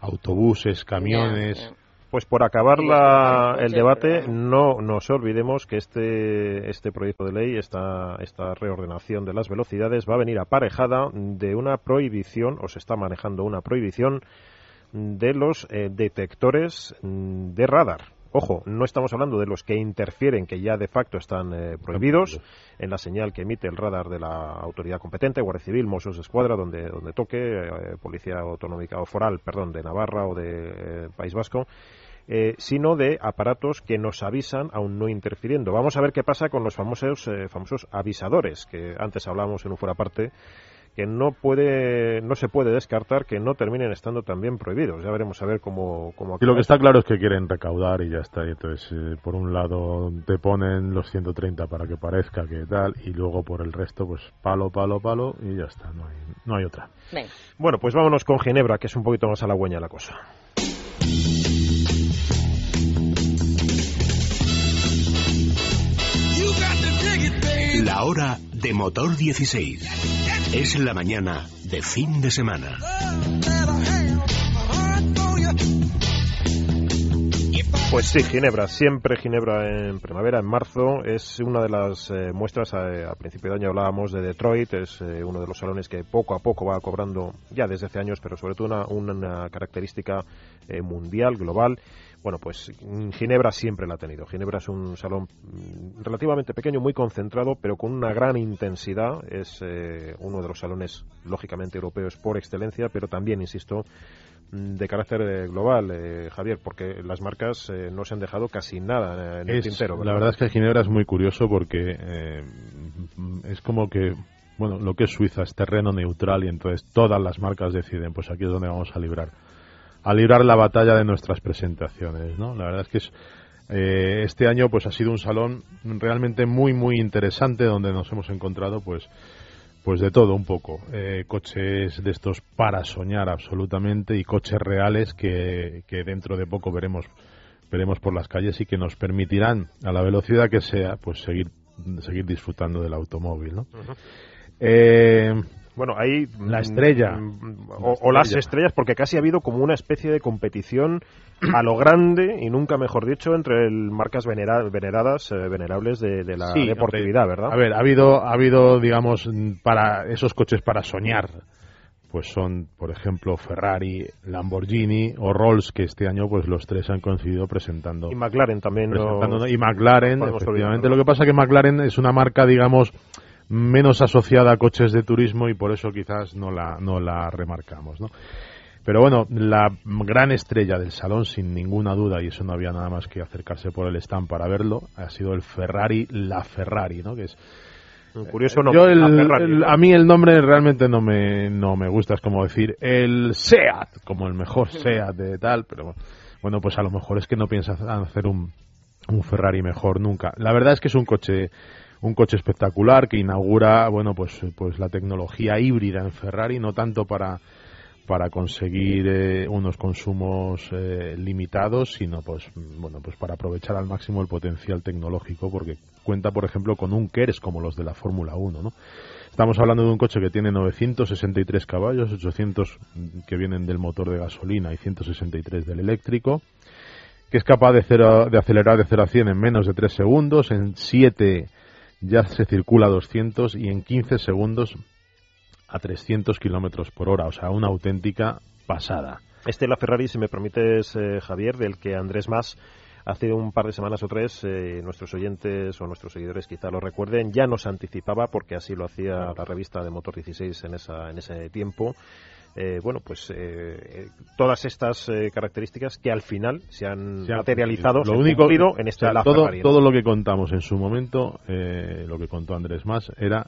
autobuses, camiones... Pues por acabar la, el debate, no nos olvidemos que este, este proyecto de ley, esta, esta reordenación de las velocidades, va a venir aparejada de una prohibición, o se está manejando una prohibición, de los eh, detectores mm, de radar. Ojo, no estamos hablando de los que interfieren, que ya de facto están eh, prohibidos en la señal que emite el radar de la autoridad competente, Guardia Civil, Mossos de Escuadra, donde, donde toque, eh, Policía Autonómica o Foral, perdón, de Navarra o de País Vasco, eh, sino de aparatos que nos avisan aún no interfiriendo. Vamos a ver qué pasa con los famosos, eh, famosos avisadores, que antes hablábamos en un fuera parte, que no puede no se puede descartar que no terminen estando también prohibidos. Ya veremos a ver cómo, cómo Y lo que está claro es que quieren recaudar y ya está. Y entonces, eh, por un lado te ponen los 130 para que parezca que tal y luego por el resto pues palo, palo, palo y ya está. No hay, no hay otra. Bueno, pues vámonos con Ginebra, que es un poquito más halagüeña la cosa. Hora de motor 16. Es la mañana de fin de semana. Pues sí, Ginebra, siempre Ginebra en primavera, en marzo, es una de las eh, muestras, eh, a, principio de año hablábamos de Detroit, es eh, uno de los salones que poco a poco va cobrando, ya desde hace años, pero sobre todo una, característica mundial, global, bueno, pues mm, Ginebra siempre la ha tenido. Ginebra es un salón mm, relativamente pequeño, muy concentrado, pero con una gran intensidad. Es eh, uno de los salones, lógicamente, europeos por excelencia, pero también, insisto, de carácter eh, global, eh, Javier, porque las marcas no se han dejado casi nada en el tintero. La verdad es que Ginebra es muy curioso porque es como que bueno, lo que es Suiza es terreno neutral y entonces todas las marcas deciden, pues aquí es donde vamos a librar a librar la batalla de nuestras presentaciones, ¿no? La verdad es que es, eh, este año pues ha sido un salón realmente muy muy interesante donde nos hemos encontrado pues pues de todo un poco eh, coches de estos para soñar absolutamente y coches reales que, que, dentro de poco veremos veremos por las calles y que nos permitirán a la velocidad que sea pues seguir seguir disfrutando del automóvil ¿no? Bueno, hay la estrella mm, o, las estrellas, porque casi ha habido como una especie de competición a lo grande y nunca mejor dicho entre el marcas veneradas, eh, venerables de, la deportividad, ¿verdad? A ver, ha habido, ha habido, digamos, para esos coches para soñar, pues son, por ejemplo, Ferrari, Lamborghini o Rolls, que este año, pues los tres han coincidido presentando. Y McLaren también. y McLaren, efectivamente. Lo que pasa que McLaren es una marca, digamos menos asociada a coches de turismo y por eso quizás no la, no la remarcamos, ¿no? Pero bueno, la gran estrella del salón, sin ninguna duda, y eso no había nada más que acercarse por el stand para verlo, ha sido el Ferrari, la Ferrari, ¿no? Que es curioso no. Yo a mí el nombre realmente no me no me gusta, es como decir el Seat, como el mejor [LAUGHS] Seat de tal, pero bueno, pues a lo mejor es que no piensas hacer un un Ferrari mejor nunca. La verdad es que es un coche un coche espectacular que inaugura bueno pues pues la tecnología híbrida en Ferrari no tanto para para conseguir eh, unos consumos eh, limitados sino pues bueno pues para aprovechar al máximo el potencial tecnológico porque cuenta por ejemplo con un KERS como los de la Fórmula 1 ¿no? Estamos hablando de un coche que tiene 963 caballos, 800 que vienen del motor de gasolina y 163 del eléctrico, que es capaz de, de acelerar de 0 a 100 en menos de 3 segundos, en 7 ya se circula a 200 y en 15 segundos a 300 kilómetros por hora, o sea, una auténtica pasada. Este la Ferrari, si me permites, eh, Javier, del que Andrés Más hace un par de semanas o tres, eh, nuestros oyentes o nuestros seguidores quizá lo recuerden, ya nos anticipaba, porque así lo hacía la revista de Motor 16 en, esa, en ese tiempo, eh, bueno, pues eh, eh, todas estas características que al final se han materializado, lo único, en este todo, todo lo que contamos en su momento, lo que contó Andrés Más, era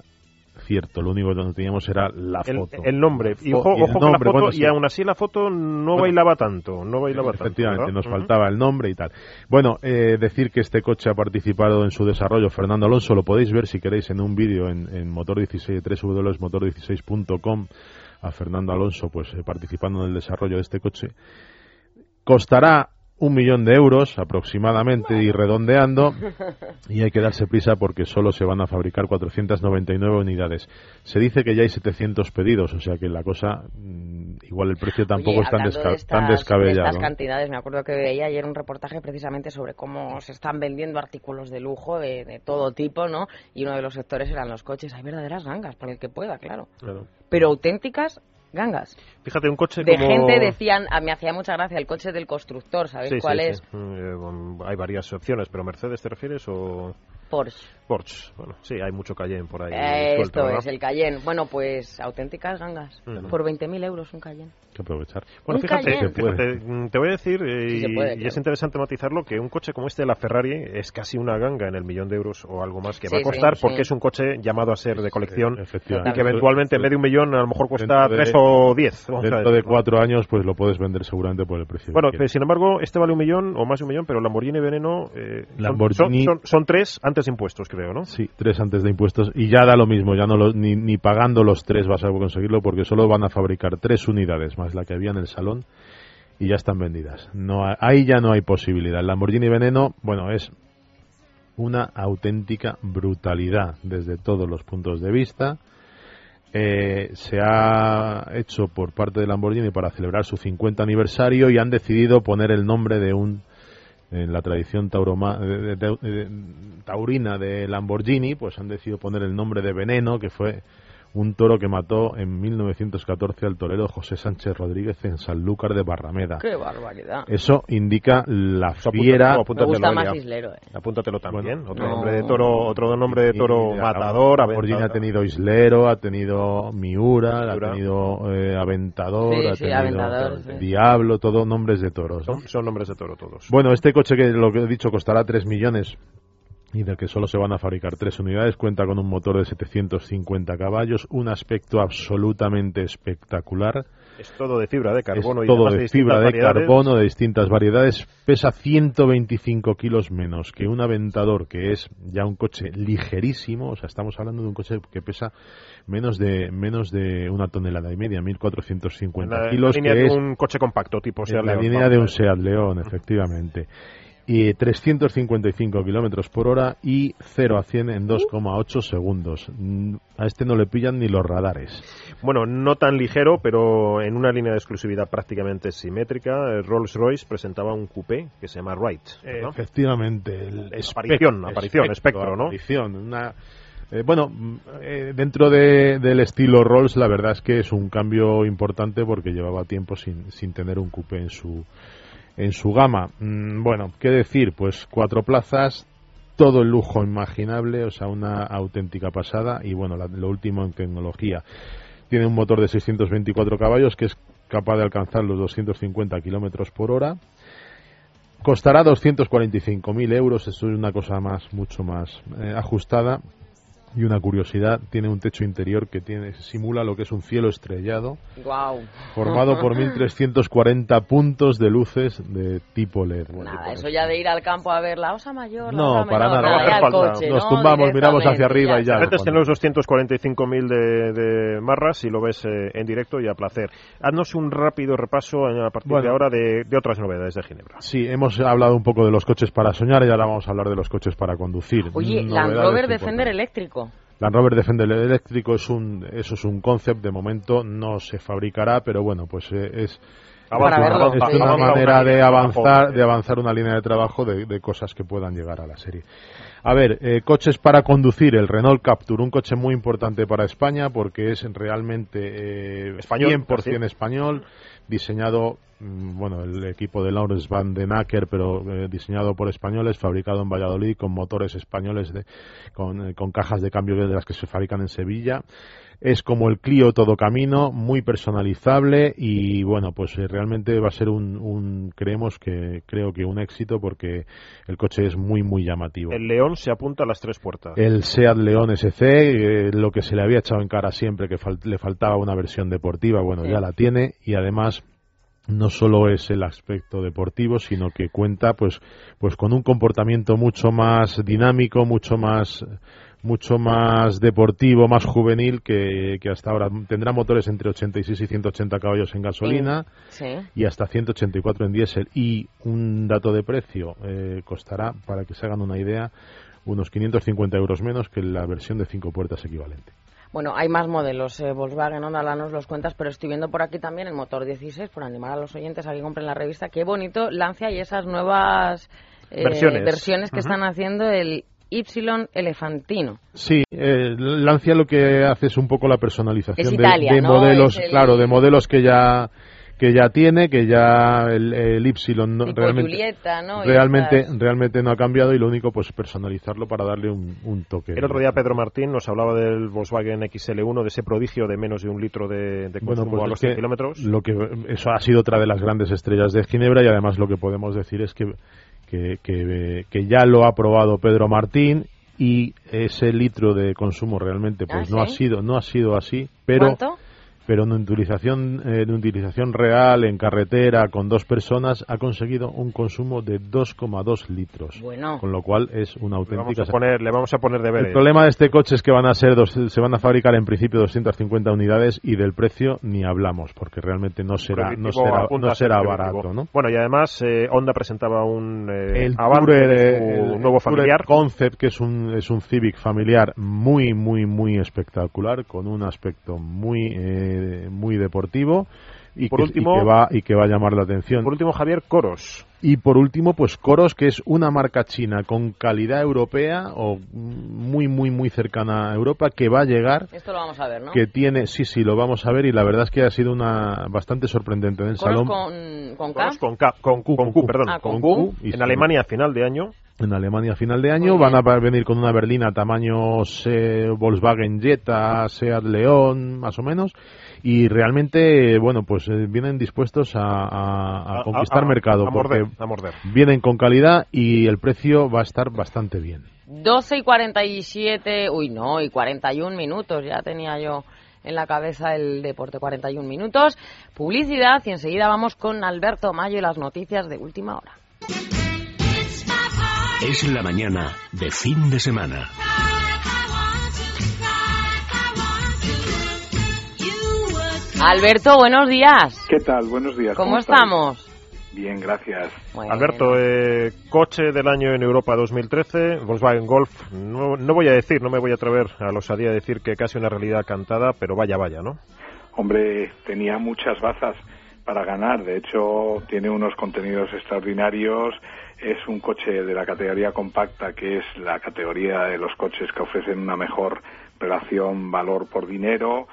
cierto, lo único que no teníamos era la foto. El nombre, y ojo, con la foto, y aún así la foto no bailaba tanto, no bailaba efectivamente, nos faltaba el nombre y tal. Bueno, decir que este coche ha participado en su desarrollo Fernando Alonso, lo podéis ver si queréis en un vídeo en, en Motor 16, www.motor16.com a Fernando Alonso pues eh, participando en el desarrollo de este coche. Costará un millón de euros aproximadamente y redondeando [LAUGHS] y hay que darse prisa porque solo se van a fabricar 499 unidades. Se dice que ya hay 700 pedidos, o sea que la cosa mm, igual el precio tampoco es tan, tan descabellado. estas cantidades, me acuerdo que veía ayer un reportaje precisamente sobre cómo se están vendiendo artículos de lujo de, todo tipo, ¿no? Y uno de los sectores eran los coches. Hay verdaderas gangas, para el que pueda, claro. claro. Pero auténticas gangas. Fíjate, un coche de gente decían, me hacía mucha gracia el coche del constructor, ¿sabéis cuál es? Eh, hay varias opciones, pero Mercedes te refieres o Porsche. Porsche. Bueno, sí, hay mucho Cayenne por ahí. Eh, esto es, el Cayenne. Bueno, pues auténticas gangas. Por 20.000 euros un Cayenne. que aprovechar. Bueno, fíjate, te voy a decir, eh, y, es interesante matizarlo, que un coche como este, la Ferrari, es casi una ganga en el millón de euros o algo más que va a costar, porque es un coche llamado a ser de colección y que eventualmente en vez de un millón a lo mejor cuesta tres o diez. Dentro de cuatro años, pues lo puedes vender seguramente por el precio. Bueno, sin embargo, este vale un millón o más de un millón, pero Lamborghini Veneno eh, Son, son, tres antes de impuestos, creo, ¿no? Sí, tres antes de impuestos y ya da lo mismo, ya no ni, ni pagando los tres vas a conseguirlo porque solo van a fabricar tres unidades más la que había en el salón y ya están vendidas. No, ahí ya no hay posibilidad. El Lamborghini Veneno, bueno, es una auténtica brutalidad desde todos los puntos de vista. Eh, se ha hecho por parte de Lamborghini para celebrar su 50 aniversario y han decidido poner el nombre de un en la tradición taurina de Lamborghini, pues han decidido poner el nombre de Veneno, que fue un toro que mató en 1914 al torero José Sánchez Rodríguez en Sanlúcar de Barrameda. ¡Qué barbaridad! Eso indica la fiera... Me gusta más Islero, eh. Apúntatelo también. otro, nombre de toro, otro nombre de toro matador. Lamborghini ha tenido Islero, ha tenido Miura, ha tenido eh, Aventador, ha tenido Diablo, todos nombres de toros. Son, nombres de toro todos. Bueno, este coche que lo que he dicho costará 3 millones y del que solo se van a fabricar tres unidades, cuenta con un motor de 750 caballos, un aspecto absolutamente espectacular. Es todo de fibra de carbono. Es todo de, fibra de carbono de distintas variedades. Pesa 125 kilos menos que un Aventador, que es ya un coche ligerísimo. O sea, estamos hablando de un coche que pesa menos de menos de una tonelada y media, 1.450 kilos. línea de un coche compacto, tipo Seat La línea de un Seat León, efectivamente y 355 kilómetros por hora y 0 a 100 en 2,8 segundos. Mm, a este no le pillan ni los radares. Bueno, no tan ligero, pero en una línea de exclusividad prácticamente simétrica, Rolls-Royce presentaba un coupé que se llama Wright. Efectivamente, el aparición, aparición, espectro, ¿no? Aparición, una, eh, bueno, eh, dentro de, del estilo Rolls, la verdad es que es un cambio importante porque llevaba tiempo sin, sin tener un coupé en su en su gama. Mm, bueno, ¿qué decir? Pues cuatro plazas, todo el lujo imaginable, o sea, una auténtica pasada. Y bueno, lo último en tecnología. Tiene un motor de 624 caballos que es capaz de alcanzar los 250 kilómetros por hora. Costará 245.000 euros, eso es una cosa más, mucho más eh, ajustada. Y una curiosidad, tiene un techo interior que tiene simula lo que es un cielo estrellado, formado por [LAUGHS] 1.340 puntos de luces de tipo LED. nada, eso ya de ir al campo a ver la osa mayor, no, para nada, nos tumbamos, miramos hacia arriba y ya. Antes tenemos los 245.000 de, de marras y lo ves eh, en directo y a placer. Haznos un rápido repaso a partir de ahora de, de, otras novedades de Ginebra. Sí, hemos hablado un poco de los coches para soñar y ahora vamos a hablar de los coches para conducir. Oye, Land Rover Defender eléctrico. Land Rover Defender eléctrico es un, eso es un concept, de momento no se fabricará, pero bueno, pues eh, es, una manera de avanzar, de avanzar una línea de trabajo de, cosas que puedan llegar a la serie. A ver, eh, coches para conducir, el Renault Capture, un coche muy importante para España porque es realmente eh, español, 100% español, diseñado Mm, bueno, el equipo de Lawrence Van den Acker, pero eh, diseñado por españoles, fabricado en Valladolid, con motores españoles, de, con, eh, con, cajas de cambio de las que se fabrican en Sevilla. Es como el Clio todo camino, muy personalizable y bueno, pues eh, realmente va a ser un, un, creemos que, creo que un éxito porque el coche es muy, muy llamativo. El León se apunta a las tres puertas. El Seat León SC, lo que se le había echado en cara siempre, que le faltaba una versión deportiva, bueno, ya la tiene y además no solo es el aspecto deportivo, sino que cuenta pues, pues con un comportamiento mucho más dinámico, mucho más mucho más deportivo, más juvenil que, hasta ahora. Tendrá motores entre 86 y 180 caballos en gasolina y hasta 184 en diésel. Y un dato de precio eh, costará, para que se hagan una idea, unos 550 euros menos que la versión de cinco puertas equivalente. Bueno, hay más modelos. Eh, Volkswagen, Honda, nos los cuentas, pero estoy viendo por aquí también el motor 16, por animar a los oyentes a que compren la revista. Qué bonito Lancia y esas nuevas eh, versiones. que están haciendo el Y elefantino. Sí, eh, Lancia lo que hace es un poco la personalización de, modelos, claro, de modelos que ya que ya tiene, que ya el, el Y realmente, realmente, realmente no ha cambiado y lo único pues personalizarlo para darle un, toque. El otro día Pedro Martín nos hablaba del Volkswagen XL1, de ese prodigio de menos de un litro de, de consumo pues a los 100 kilómetros. Lo que, eso ha sido otra de las grandes estrellas de Ginebra y además lo que podemos decir es que que, que, ya lo ha probado Pedro Martín y ese litro de consumo realmente pues ¿Ah, no ha sido no ha sido así pero pero en utilización, en utilización real, en carretera, con dos personas, ha conseguido un consumo de 2,2 litros. Bueno. Con lo cual es una auténtica... Le vamos a poner, le vamos a poner deberes. El problema de este coche es que van a ser dos, se van a fabricar en principio 250 unidades y del precio ni hablamos, porque realmente no será, no será, no será barato, ¿no? Bueno, y además eh, Honda presentaba un eh, el nuevo familiar. Concept, que es un, es un Civic familiar muy, muy, muy espectacular, con un aspecto muy... Eh, muy deportivo y, por que, último, va, y que va a llamar la atención. Por último, Javier, Coros. Y por último, pues Coros, que es una marca china con calidad europea o muy, muy, muy cercana a Europa, que va a llegar. Esto lo vamos a ver, ¿no? Que tiene, sí, sí, lo vamos a ver y la verdad es que ha sido una bastante sorprendente en el salón. con, con K? con K, con Q, con Q, perdón. Ah, con, Q. en Alemania a final de año en Alemania a final de año. Van a venir con una berlina tamaño Volkswagen Jetta, Seat León, más o menos y realmente, bueno, pues eh, vienen dispuestos a, conquistar mercado. porque Vienen con calidad y el precio va a estar bastante bien. 12 y 47, uy no, y 41 minutos, ya tenía yo en la cabeza el deporte 41 minutos. Publicidad y enseguida vamos con Alberto Mayo y las noticias de última hora. Es la mañana de fin de semana. Alberto, buenos días. ¿Qué tal? Buenos días. ¿Cómo, estamos? Bien, gracias. Alberto, eh, coche del año en Europa 2013, Volkswagen Golf. No, voy a decir, no me voy a atrever a los a decir que casi una realidad cantada, pero vaya, vaya, ¿no? Hombre, tenía muchas bazas para ganar. De hecho, tiene unos contenidos extraordinarios. Es un coche de la categoría compacta, que es la categoría de los coches que ofrecen una mejor relación valor por dinero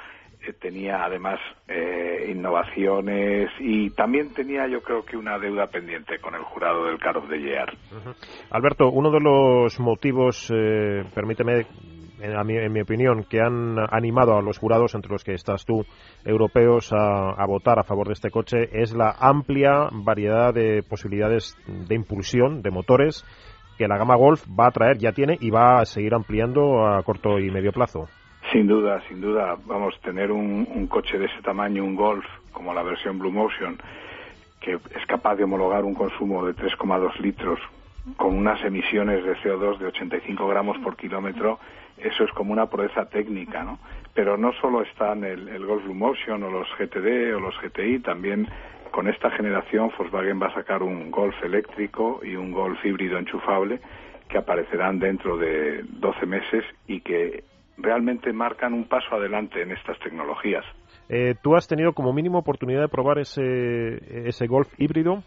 tenía además eh, innovaciones y también tenía yo creo que una deuda pendiente con el jurado del Car of the Year. Alberto, uno de los motivos, eh, permíteme, en, mi, opinión, que han animado a los jurados, entre los que estás tú, europeos, a, votar a favor de este coche, es la amplia variedad de posibilidades de impulsión de motores que la gama Golf va a traer, ya tiene y va a seguir ampliando a corto y medio plazo. Sin duda, sin duda. Vamos, tener un, coche de ese tamaño, un Golf, como la versión Blue Motion, que es capaz de homologar un consumo de 3,2 litros con unas emisiones de CO2 de 85 gramos por kilómetro, eso es como una proeza técnica, ¿no? Pero no solo están el, el Golf Blue Motion o los GTD o los GTI, también con esta generación Volkswagen va a sacar un Golf eléctrico y un Golf híbrido enchufable que aparecerán dentro de 12 meses y que realmente marcan un paso adelante en estas tecnologías. Eh, ¿Tú has tenido como mínimo oportunidad de probar ese, ese Golf híbrido?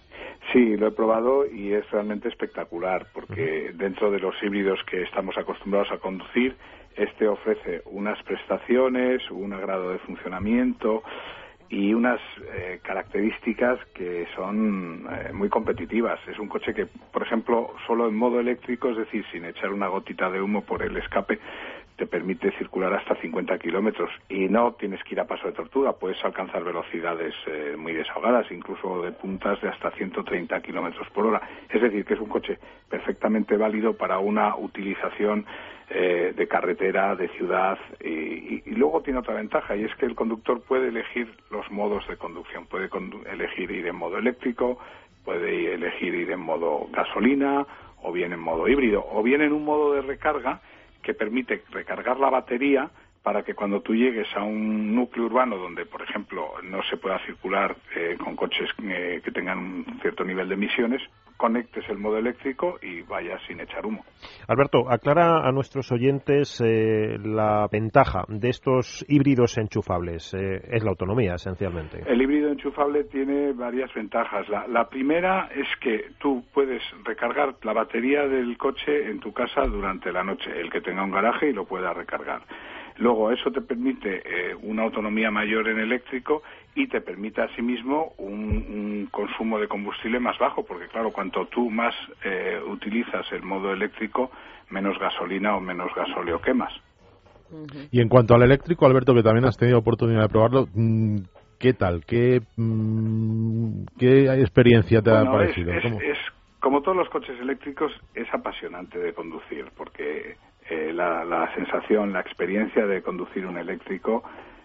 Sí, lo he probado y es realmente espectacular porque dentro de los híbridos que estamos acostumbrados a conducir, este ofrece unas prestaciones, un grado de funcionamiento y unas eh, características que son eh, muy competitivas. Es un coche que, por ejemplo, solo en modo eléctrico, es decir, sin echar una gotita de humo por el escape, te permite circular hasta 50 kilómetros y no tienes que ir a paso de tortuga, puedes alcanzar velocidades eh, muy desahogadas, incluso de puntas de hasta 130 kilómetros por hora. Es decir, que es un coche perfectamente válido para una utilización eh, de carretera, de ciudad y, luego tiene otra ventaja y es que el conductor puede elegir los modos de conducción, puede elegir ir en modo eléctrico, puede elegir ir en modo gasolina o bien en modo híbrido o bien en un modo de recarga que permite recargar la batería para que cuando tú llegues a un núcleo urbano donde, por ejemplo, no se pueda circular eh, con coches eh, que tengan un cierto nivel de emisiones, conectes el modo eléctrico y vayas sin echar humo. Alberto, aclara a nuestros oyentes eh, la ventaja de estos híbridos enchufables. es la autonomía, esencialmente. El híbrido enchufable tiene varias ventajas. La, la primera es que tú puedes recargar la batería del coche en tu casa durante la noche, el que tenga un garaje y lo pueda recargar. Luego, eso te permite eh, una autonomía mayor en eléctrico y te permite asimismo un, consumo de combustible más bajo, porque claro, cuanto tú más eh, utilizas el modo eléctrico, menos gasolina o menos gasóleo quemas. Y en cuanto al eléctrico, Alberto, que también has tenido oportunidad de probarlo, mm, ¿qué tal? ¿Qué, mm, qué experiencia te ha parecido? Es, como todos los coches eléctricos, es apasionante de conducir, porque eh, la, sensación, la experiencia de conducir un eléctrico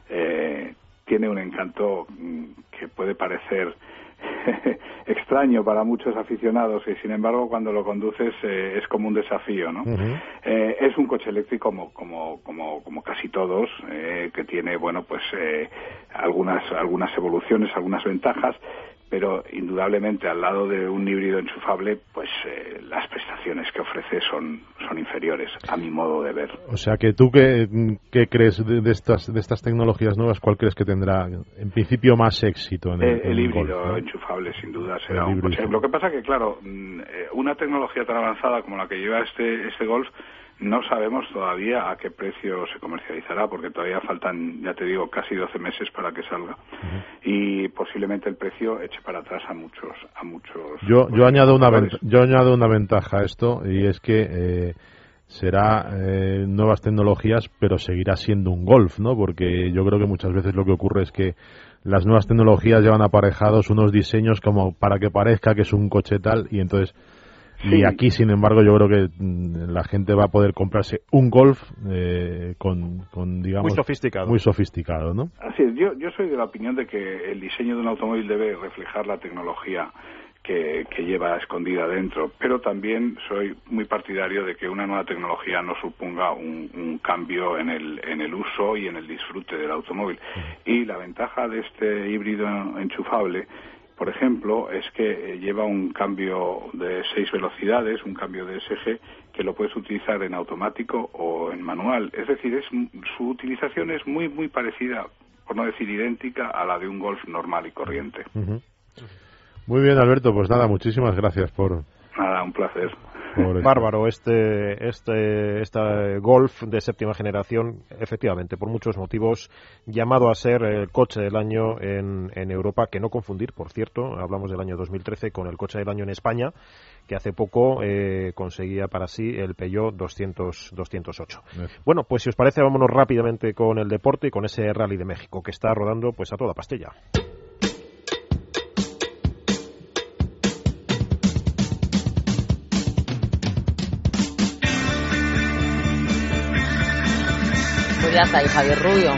eh, tiene un encanto mm, que puede parecer [LAUGHS] extraño para muchos aficionados y sin embargo cuando lo conduces eh, es como un desafío no eh, es un coche eléctrico como como como como casi todos eh, que tiene bueno pues algunas algunas evoluciones algunas ventajas pero indudablemente al lado de un híbrido enchufable, pues eh, las prestaciones que ofrece son, son inferiores, a mi modo de ver. O sea que tú qué, crees de, estas de estas tecnologías nuevas, ¿cuál crees que tendrá en principio más éxito en el, el, híbrido enchufable sin duda será un coche. Lo que pasa que claro, mm, eh, una tecnología tan avanzada como la que lleva este este Golf no sabemos todavía a qué precio se comercializará, porque todavía faltan, ya te digo, casi 12 meses para que salga. Y posiblemente el precio eche para atrás a muchos. A muchos yo, yo, añado una yo añado una ventaja a esto, y es que eh, será eh, nuevas tecnologías, pero seguirá siendo un golf, ¿no? Porque yo creo que muchas veces lo que ocurre es que las nuevas tecnologías llevan aparejados unos diseños como para que parezca que es un coche tal, y entonces y aquí, sin embargo, yo creo que mm, la gente va a poder comprarse un Golf eh, con, digamos... Muy sofisticado. Muy sofisticado, ¿no? Así es. Yo, yo soy de la opinión de que el diseño de un automóvil debe reflejar la tecnología que, lleva escondida dentro, pero también soy muy partidario de que una nueva tecnología no suponga un, un, cambio en el, en el uso y en el disfrute del automóvil. Y la ventaja de este híbrido enchufable por ejemplo, es que eh, lleva un cambio de seis velocidades, un cambio de SG, que lo puedes utilizar en automático o en manual. Es decir, es, su utilización es muy, muy parecida, por no decir idéntica, a la de un Golf normal y corriente. Muy bien, Alberto. Pues nada, muchísimas gracias por... Nada, un placer. Bárbaro, este, este, este Golf de séptima generación, efectivamente, por muchos motivos, llamado a ser el coche del año en, en Europa, que no confundir, por cierto, hablamos del año 2013 con el coche del año en España, que hace poco eh, conseguía para sí el Peugeot 200, 208. Bueno, pues si os parece, vámonos rápidamente con el deporte y con ese Rally de México, que está rodando pues a toda pastilla. Ya está ahí Javier Rubio.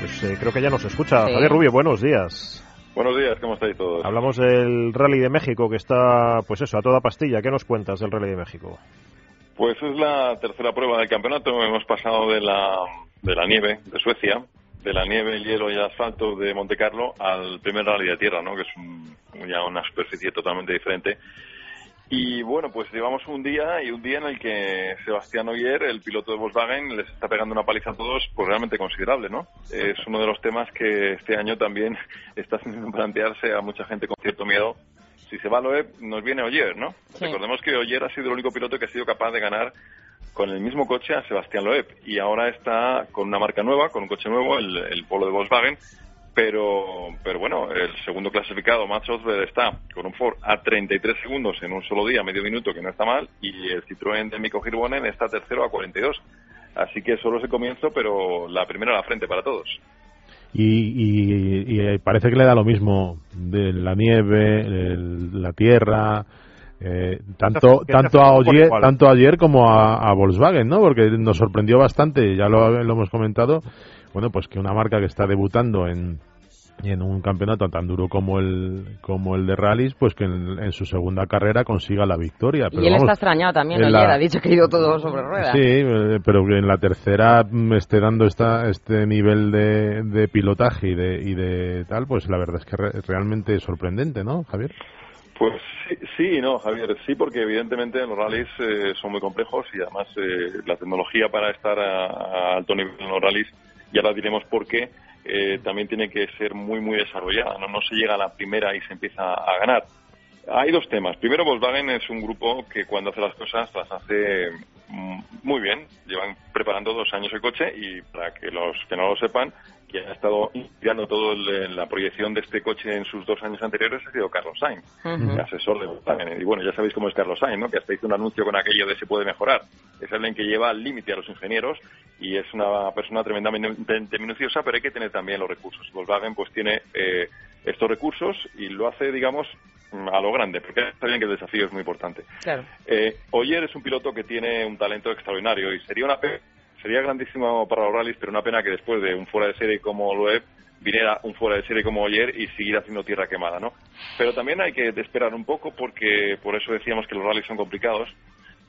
Pues eh, creo que ya nos escucha. Javier Rubio, buenos días. Buenos días, ¿cómo estáis todos? Hablamos del Rally de México, que está, pues eso, a toda pastilla. ¿Qué nos cuentas del Rally de México? Pues es la tercera prueba del campeonato. Hemos pasado de la, de la nieve de Suecia, de la nieve, hielo y asfalto de Monte Carlo al primer Rally de Tierra, ¿no? que es ya una superficie totalmente diferente y bueno, pues llevamos un día y un día en el que Sebastián Oyer, el piloto de Volkswagen, les está pegando una paliza a todos, pues realmente considerable, ¿no? Es uno de los temas que este año también [LAUGHS] está haciendo plantearse a mucha gente con cierto miedo. Si se va a Loeb, nos viene Oyer, ¿no? Recordemos que Oyer ha sido el único piloto que ha sido capaz de ganar con el mismo coche a Sebastián Loeb y ahora está con una marca nueva, con un coche nuevo, el, el Polo de Volkswagen, pero, pero bueno, el segundo clasificado, Matt Osberg, está con un Ford a 33 segundos en un solo día, medio minuto, que no está mal, y el Citroën de Mikko Hirvonen está tercero a 42. Así que solo se comienzo, pero la primera a la frente para todos. Y, y, parece que le da lo mismo de la nieve, la tierra, eh, tanto tanto a ayer tanto ayer como a, Volkswagen, ¿no? Porque nos sorprendió bastante, ya lo, lo hemos comentado, bueno, pues que una marca que está debutando en, en un campeonato tan duro como el como el de rallies, pues que en, su segunda carrera consiga la victoria. y él está extrañado también, ayer ha dicho que ha ido todo sobre ruedas. Sí, eh, pero que en la tercera esté dando esta, este nivel de, de pilotaje y de, y de tal, pues la verdad es que es realmente sorprendente, ¿no, Javier? Pues sí, sí no, Javier, sí, porque evidentemente los rallies eh, son muy complejos y además eh, la tecnología para estar a, a alto nivel en los rallies y ahora diremos por qué, eh, también tiene que ser muy, muy desarrollada. ¿no? no se llega a la primera y se empieza a ganar. Hay dos temas. Primero, Volkswagen es un grupo que cuando hace las cosas las hace mm, muy bien. Llevan preparando dos años el coche y para que los que no lo sepan, quien ha estado inspirando todo la proyección de este coche en sus dos años anteriores ha sido Carlos Sainz, asesor de Volkswagen. Y bueno, ya sabéis cómo es Carlos Sainz, ¿no? Que hasta hizo un anuncio con aquello de se puede mejorar. Es alguien que lleva al límite a los ingenieros y es una persona tremendamente minuciosa, pero hay que tener también los recursos. Volkswagen pues tiene eh, estos recursos y lo hace, digamos, a lo grande, porque está bien que el desafío es muy importante. Claro. Eh, Oyer es un piloto que tiene un talento extraordinario y sería una sería grandísimo para los rallies, pero una pena que después de un fuera de serie como Loeb viniera un fuera de serie como Oyer y seguir haciendo tierra quemada, ¿no? Pero también hay que esperar un poco porque por eso decíamos que los rallies son complicados.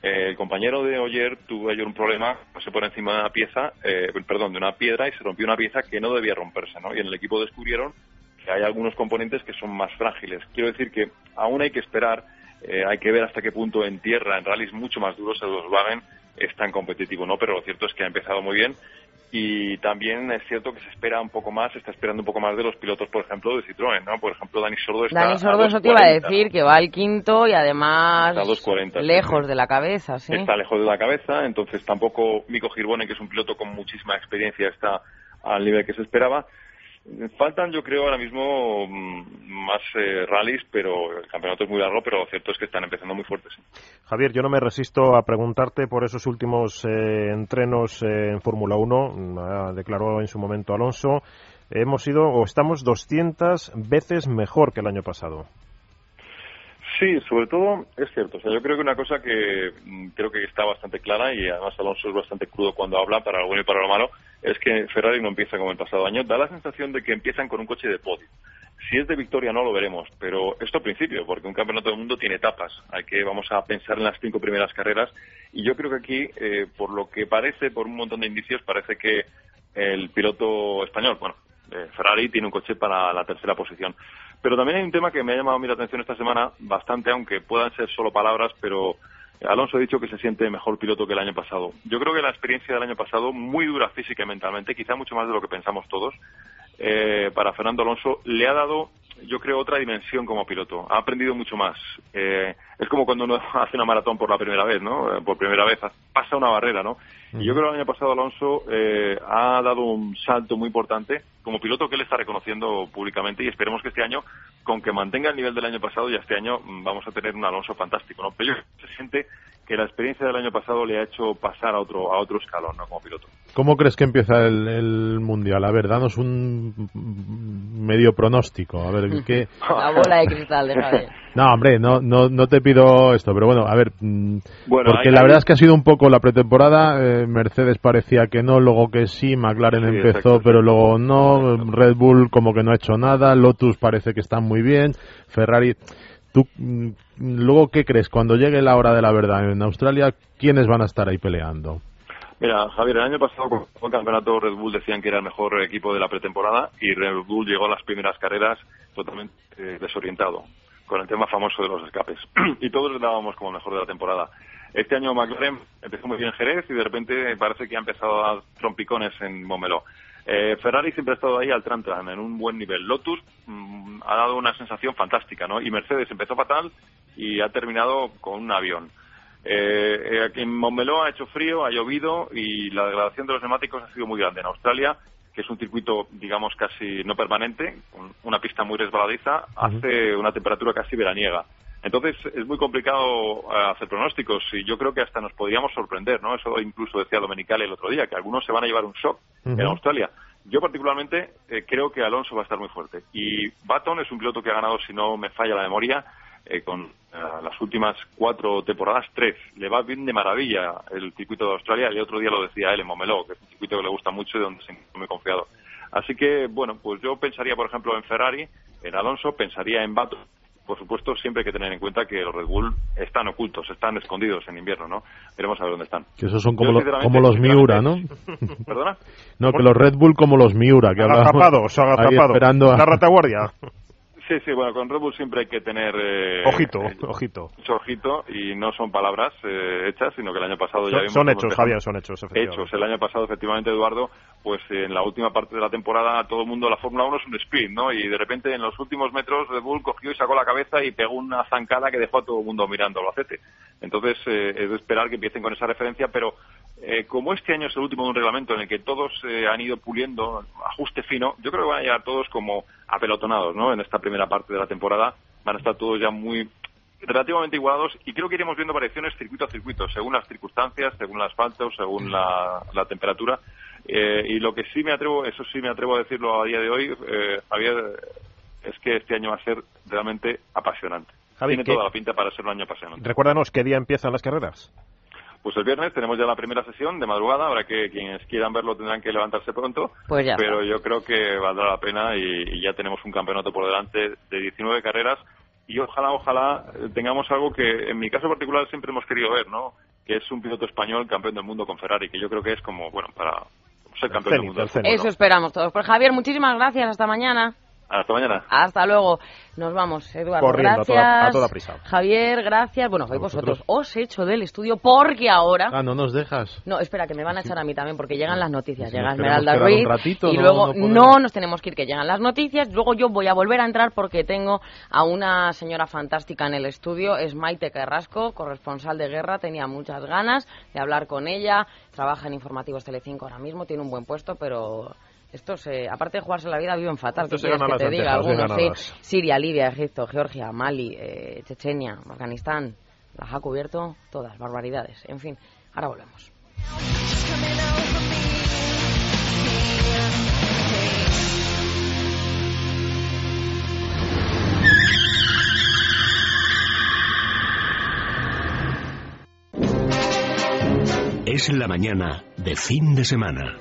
Eh, el compañero de Oyer tuvo ayer un problema, se pone encima de una pieza, eh, perdón, de una piedra y se rompió una pieza que no debía romperse, ¿no? Y en el equipo descubrieron que hay algunos componentes que son más frágiles. Quiero decir que aún hay que esperar, eh, hay que ver hasta qué punto en tierra, en rallies mucho más duros, el Volkswagen es tan competitivo, ¿no? Pero lo cierto es que ha empezado muy bien y también es cierto que se espera un poco más, se está esperando un poco más de los pilotos, por ejemplo, de Citroën, ¿no? Por ejemplo, Dani Sordo está Dani Sordo, eso te iba a decir, que va al quinto y además lejos de la cabeza, ¿sí? Está lejos de la cabeza, entonces tampoco Mico Girbone, que es un piloto con muchísima experiencia, está al nivel que se esperaba. Faltan, yo creo, ahora mismo mm, más eh, rallies, pero el campeonato es muy largo, pero lo cierto es que están empezando muy fuertes. Javier, yo no me resisto a preguntarte por esos últimos eh, entrenos eh, en Fórmula 1, declaró en su momento Alonso, hemos ido o estamos 200 veces mejor que el año pasado. Sí, sobre todo es cierto. O sea, yo creo que una cosa que mm, creo que está bastante clara y además Alonso es bastante crudo cuando habla para lo bueno y para lo malo es que Ferrari no empieza como el pasado año. Da la sensación de que empiezan con un coche de podio. Si es de victoria no lo veremos, pero esto al principio, porque un campeonato del mundo tiene etapas. Hay que vamos a pensar en las cinco primeras carreras y yo creo que aquí, eh, por lo que parece, por un montón de indicios, parece que el piloto español, bueno, eh, Ferrari tiene un coche para la tercera posición. Pero también hay un tema que me ha llamado mi atención esta semana bastante, aunque puedan ser solo palabras, pero Alonso ha dicho que se siente mejor piloto que el año pasado. Yo creo que la experiencia del año pasado, muy dura física y mentalmente, quizá mucho más de lo que pensamos todos, eh, para Fernando Alonso, le ha dado, yo creo, otra dimensión como piloto. Ha aprendido mucho más. Eh, es como cuando uno [LAUGHS] hace una maratón por la primera vez, ¿no? Eh, por primera vez pasa una barrera, ¿no? Y yo creo que el año pasado Alonso eh, ha dado un salto muy importante como piloto que él está reconociendo públicamente y esperemos que este año, con que mantenga el nivel del año pasado, ya este año mm, vamos a tener un Alonso fantástico, ¿no? Pero se siente que la experiencia del año pasado le ha hecho pasar a otro a otro escalón, ¿no? Como piloto. ¿Cómo crees que empieza el, mundial? A ver, danos un medio pronóstico. A ver, ¿qué? [LAUGHS] La bola de cristal de [LAUGHS] No, hombre, no, no, no te pido esto, pero bueno, a ver, mm, porque la verdad es que ha sido un poco la pretemporada. Eh, Mercedes parecía que no, luego que sí, McLaren empezó, pero luego no. Red Bull como que no ha hecho nada. Lotus parece que está muy bien. Ferrari. ¿Tú mm, luego qué crees cuando llegue la hora de la verdad en Australia? ¿Quiénes van a estar ahí peleando? Mira, Javier, el año pasado con el campeonato Red Bull decían que era el mejor equipo de la pretemporada y Red Bull llegó a las primeras carreras totalmente eh, desorientado con el tema famoso de los escapes. [CLEARS THROAT] y todos le dábamos como el mejor de la temporada. Este año McLaren empezó muy bien en Jerez y de repente parece que ha empezado a dar trompicones en Momeló. Eh, Ferrari siempre ha estado ahí al tran, en un buen nivel. Lotus mm, ha dado una sensación fantástica, ¿no? Y Mercedes empezó fatal y ha terminado con un avión. Eh, aquí en Montmeló ha hecho frío, ha llovido y la degradación de los neumáticos ha sido muy grande. En Australia, que es un circuito, digamos, casi no permanente, una pista muy resbaladiza, hace una temperatura casi veraniega. Entonces es muy complicado eh, hacer pronósticos y yo creo que hasta nos podríamos sorprender, ¿no? Eso incluso decía Domenicali el otro día, que algunos se van a llevar un shock en Australia. Yo particularmente eh, creo que Alonso va a estar muy fuerte. Y Baton es un piloto que ha ganado, si no me falla la memoria, eh, con eh, las últimas cuatro temporadas, tres. Le va bien de maravilla el circuito de Australia y el otro día lo decía él en Momeló, que es un circuito que le gusta mucho y donde se muy confiado. Así que, bueno, pues yo pensaría, por ejemplo, en Ferrari, en Alonso, pensaría en Baton. Por supuesto, siempre hay que tener en cuenta que los Red Bull están ocultos, están escondidos en invierno, ¿no? Veremos a ver dónde están. Que esos son como, como los Miura, ¿no? [LAUGHS] [LAUGHS] ¿Perdona? No, que los Red Bull como los Miura, que agazapados, agazapados. La retaguardia. [LAUGHS] Sí, sí, bueno, con Red Bull siempre hay que tener... Eh, ojito, ojito. Mucho ojito, y no son palabras eh, hechas, sino que el año pasado ya vimos... Son hechos, Javier, son hechos, Hechos. El año pasado, efectivamente, Eduardo, pues en la última parte de la temporada todo el mundo, la Fórmula 1 es un sprint, ¿no? Y de repente en los últimos metros Red Bull cogió y sacó la cabeza y pegó una zancada que dejó a todo el mundo mirando al acete. Entonces eh, es de esperar que empiecen con esa referencia, pero eh, como este año es el último de un reglamento en el que todos eh, han ido puliendo ajuste fino, yo creo que van a llegar todos como apelotonados, ¿no? En esta primera parte de la temporada van a estar todos ya muy relativamente igualados y creo que iremos viendo variaciones circuito a circuito, según las circunstancias, según el asfalto, según la, temperatura. Eh, y lo que sí me atrevo, eso sí me atrevo a decirlo a día de hoy, eh, Javier, es que este año va a ser realmente apasionante. Tiene toda la pinta para ser un año apasionante. Recuérdanos, ¿qué día empiezan las carreras? Pues el viernes tenemos ya la primera sesión de madrugada, ahora que quienes quieran verlo tendrán que levantarse pronto, pues pero yo creo que valdrá la pena y, y, ya tenemos un campeonato por delante de 19 carreras y ojalá, ojalá tengamos algo que en mi caso particular siempre hemos querido ver, ¿no? Que es un piloto español campeón del mundo con Ferrari, que yo creo que es como, bueno, para ser campeón del mundo. Eso esperamos todos. Pues Javier, muchísimas gracias. Hasta mañana. Hasta mañana. Hasta luego. Nos vamos, Eduardo. Corriendo, gracias. A, toda, prisa. Javier, gracias. Bueno, hoy vosotros os he hecho del estudio porque ahora. Ah, no nos dejas. No, espera, que me van a echar a mí también porque llegan las noticias. Llega Esmeralda Ruiz. y luego no, nos tenemos que ir, que llegan las noticias. Luego yo voy a volver a entrar porque tengo a una señora fantástica en el estudio. Es Maite Carrasco, corresponsal de guerra. Tenía muchas ganas de hablar con ella. Trabaja en Informativos Telecinco ahora mismo. Tiene un buen puesto, pero estos, aparte de jugarse la vida, viven fatal. ¿Qué quieres que te diga? Algunos, sí. Siria, Libia, Egipto, Georgia, Mali, eh, Chechenia, Afganistán. Las ha cubierto todas, barbaridades. En fin, ahora volvemos. Es la mañana de fin de semana.